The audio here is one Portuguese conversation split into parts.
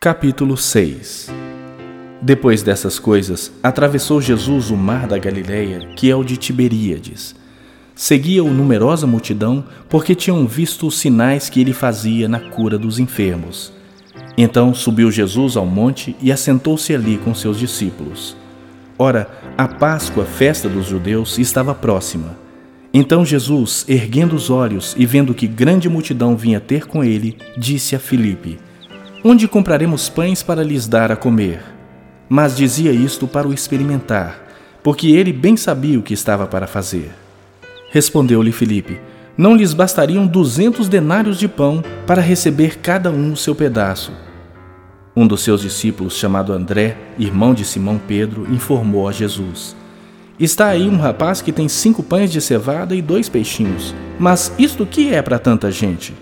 Capítulo 6 Depois dessas coisas, atravessou Jesus o mar da Galileia, que é o de Tiberíades. Seguia-o numerosa multidão, porque tinham visto os sinais que ele fazia na cura dos enfermos. Então subiu Jesus ao monte e assentou-se ali com seus discípulos. Ora, a Páscoa, festa dos judeus, estava próxima. Então Jesus, erguendo os olhos e vendo que grande multidão vinha ter com ele, disse a Filipe: Onde compraremos pães para lhes dar a comer? Mas dizia isto para o experimentar, porque ele bem sabia o que estava para fazer. Respondeu-lhe Filipe: Não lhes bastariam duzentos denários de pão para receber cada um o seu pedaço. Um dos seus discípulos, chamado André, irmão de Simão Pedro, informou a Jesus: Está aí um rapaz que tem cinco pães de cevada e dois peixinhos. Mas isto que é para tanta gente?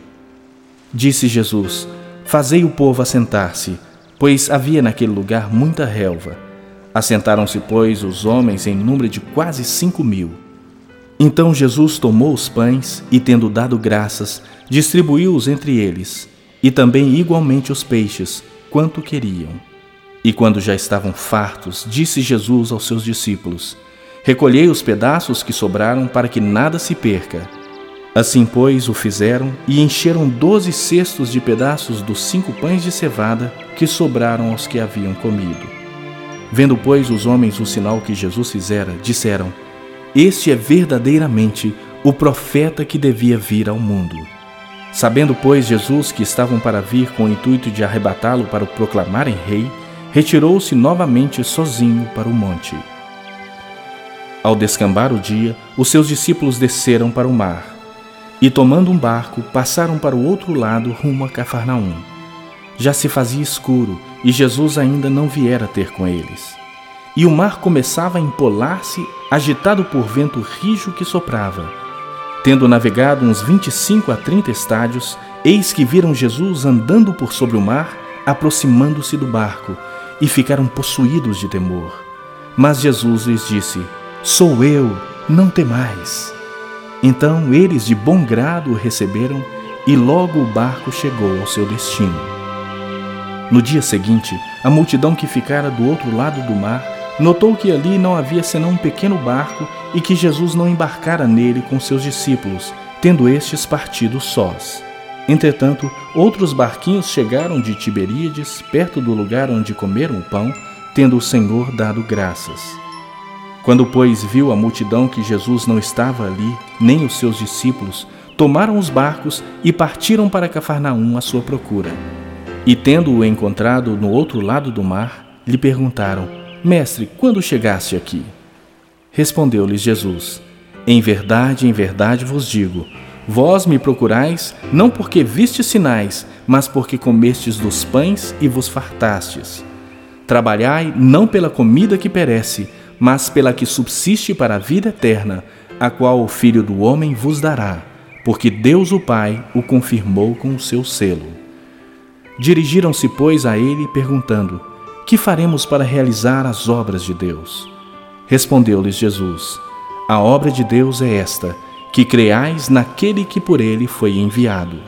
Disse Jesus: Fazei o povo assentar-se, pois havia naquele lugar muita relva. Assentaram-se, pois, os homens em número de quase cinco mil. Então Jesus tomou os pães e, tendo dado graças, distribuiu-os entre eles, e também igualmente os peixes, quanto queriam. E quando já estavam fartos, disse Jesus aos seus discípulos: Recolhei os pedaços que sobraram para que nada se perca Assim, pois, o fizeram e encheram doze cestos de pedaços dos cinco pães de cevada que sobraram aos que haviam comido. Vendo, pois, os homens o sinal que Jesus fizera, disseram: Este é verdadeiramente o profeta que devia vir ao mundo. Sabendo, pois, Jesus que estavam para vir com o intuito de arrebatá-lo para o proclamarem rei, retirou-se novamente sozinho para o monte. Ao descambar o dia, os seus discípulos desceram para o mar e tomando um barco, passaram para o outro lado rumo a Cafarnaum. Já se fazia escuro e Jesus ainda não viera ter com eles. E o mar começava a empolar-se, agitado por vento rijo que soprava. Tendo navegado uns 25 a 30 estádios, eis que viram Jesus andando por sobre o mar, aproximando-se do barco, e ficaram possuídos de temor. Mas Jesus lhes disse: Sou eu, não temais. Então eles de bom grado o receberam e logo o barco chegou ao seu destino. No dia seguinte, a multidão que ficara do outro lado do mar notou que ali não havia senão um pequeno barco e que Jesus não embarcara nele com seus discípulos, tendo estes partido sós. Entretanto, outros barquinhos chegaram de Tiberíades, perto do lugar onde comeram o pão, tendo o Senhor dado graças. Quando, pois, viu a multidão que Jesus não estava ali, nem os seus discípulos, tomaram os barcos e partiram para Cafarnaum à sua procura. E tendo-o encontrado no outro lado do mar, lhe perguntaram: Mestre, quando chegaste aqui? Respondeu-lhes Jesus: Em verdade, em verdade vos digo, vós me procurais não porque vistes sinais, mas porque comestes dos pães e vos fartastes. Trabalhai não pela comida que perece, mas pela que subsiste para a vida eterna, a qual o Filho do Homem vos dará, porque Deus o Pai o confirmou com o seu selo. Dirigiram-se, pois, a ele, perguntando: Que faremos para realizar as obras de Deus? Respondeu-lhes Jesus: A obra de Deus é esta, que creais naquele que por ele foi enviado.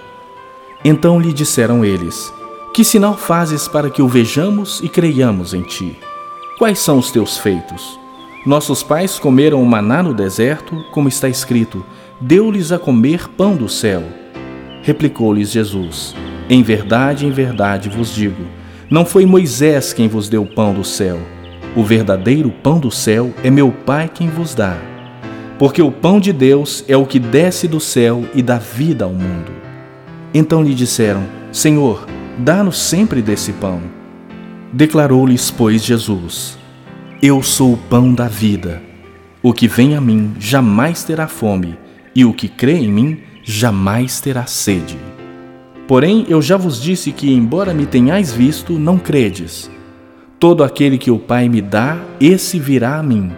Então lhe disseram eles: Que sinal fazes para que o vejamos e creiamos em ti? Quais são os teus feitos? Nossos pais comeram o maná no deserto, como está escrito: Deu-lhes a comer pão do céu. Replicou-lhes Jesus: Em verdade, em verdade vos digo: não foi Moisés quem vos deu o pão do céu. O verdadeiro pão do céu é meu Pai quem vos dá. Porque o pão de Deus é o que desce do céu e dá vida ao mundo. Então lhe disseram: Senhor, dá-nos sempre desse pão. Declarou-lhes, pois, Jesus: Eu sou o pão da vida. O que vem a mim jamais terá fome, e o que crê em mim jamais terá sede. Porém, eu já vos disse que, embora me tenhais visto, não credes. Todo aquele que o Pai me dá, esse virá a mim,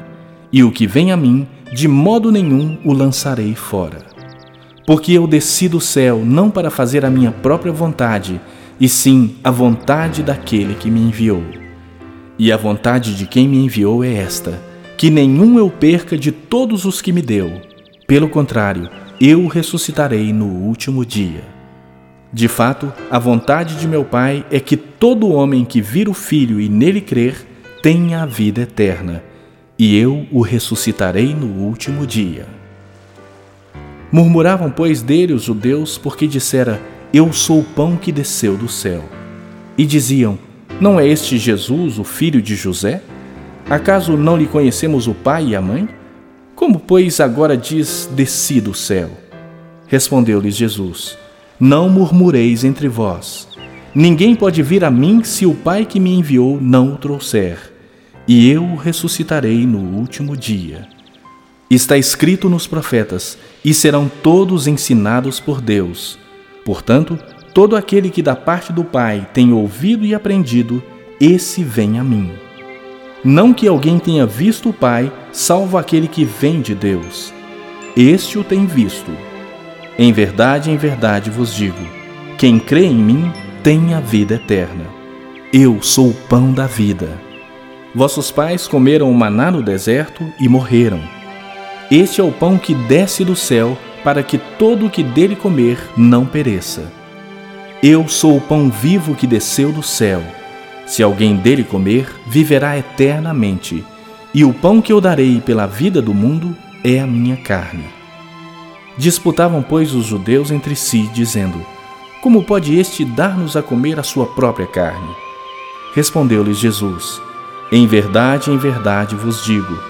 e o que vem a mim, de modo nenhum o lançarei fora. Porque eu desci do céu não para fazer a minha própria vontade, e sim a vontade daquele que me enviou. E a vontade de quem me enviou é esta: que nenhum eu perca de todos os que me deu. Pelo contrário, eu o ressuscitarei no último dia. De fato, a vontade de meu Pai é que todo homem que vir o Filho e nele crer tenha a vida eterna, e eu o ressuscitarei no último dia. Murmuravam, pois, dele os judeus, porque dissera: Eu sou o pão que desceu do céu. E diziam: Não é este Jesus, o filho de José? Acaso não lhe conhecemos o pai e a mãe? Como, pois, agora diz: Desci do céu? Respondeu-lhes Jesus: não murmureis entre vós. Ninguém pode vir a mim se o Pai que me enviou não o trouxer, e eu o ressuscitarei no último dia. Está escrito nos profetas, e serão todos ensinados por Deus. Portanto, todo aquele que da parte do Pai tem ouvido e aprendido, esse vem a mim. Não que alguém tenha visto o Pai, salvo aquele que vem de Deus. Este o tem visto. Em verdade, em verdade vos digo: quem crê em mim tem a vida eterna. Eu sou o pão da vida. Vossos pais comeram o maná no deserto e morreram. Este é o pão que desce do céu, para que todo o que dele comer não pereça. Eu sou o pão vivo que desceu do céu. Se alguém dele comer, viverá eternamente. E o pão que eu darei pela vida do mundo é a minha carne. Disputavam, pois, os judeus entre si, dizendo: Como pode este dar-nos a comer a sua própria carne? Respondeu-lhes Jesus: Em verdade, em verdade vos digo: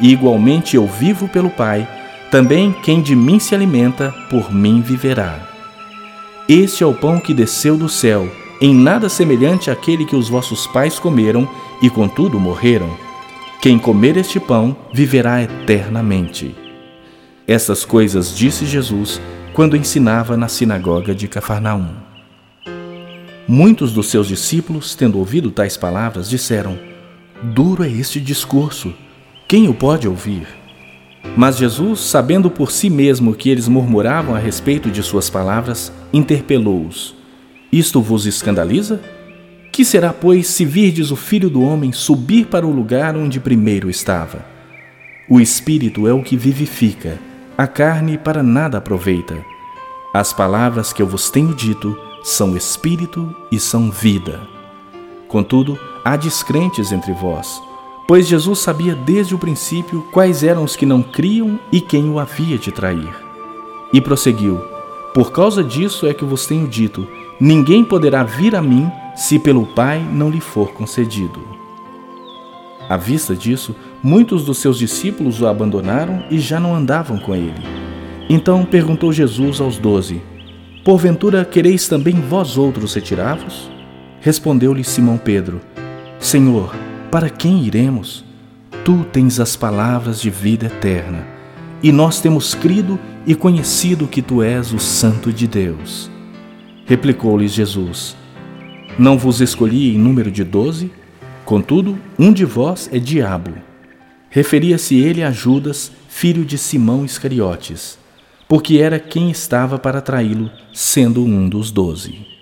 e igualmente eu vivo pelo Pai, também quem de mim se alimenta, por mim viverá. Este é o pão que desceu do céu, em nada semelhante àquele que os vossos pais comeram e contudo morreram. Quem comer este pão viverá eternamente. Essas coisas disse Jesus quando ensinava na sinagoga de Cafarnaum. Muitos dos seus discípulos, tendo ouvido tais palavras, disseram: Duro é este discurso, quem o pode ouvir? Mas Jesus, sabendo por si mesmo que eles murmuravam a respeito de suas palavras, interpelou-os: Isto vos escandaliza? Que será, pois, se virdes o filho do homem subir para o lugar onde primeiro estava? O espírito é o que vivifica a carne para nada aproveita. As palavras que eu vos tenho dito são espírito e são vida. Contudo, há descrentes entre vós, pois Jesus sabia desde o princípio quais eram os que não criam e quem o havia de trair. E prosseguiu: Por causa disso é que vos tenho dito: ninguém poderá vir a mim se pelo Pai não lhe for concedido. À vista disso, muitos dos seus discípulos o abandonaram e já não andavam com ele. Então perguntou Jesus aos doze: Porventura quereis também vós outros retirar-vos? Respondeu-lhe Simão Pedro: Senhor, para quem iremos? Tu tens as palavras de vida eterna, e nós temos crido e conhecido que tu és o Santo de Deus. Replicou-lhes Jesus: Não vos escolhi em número de doze? Contudo, um de vós é diabo. Referia-se ele a Judas, filho de Simão Iscariotes, porque era quem estava para traí-lo, sendo um dos doze.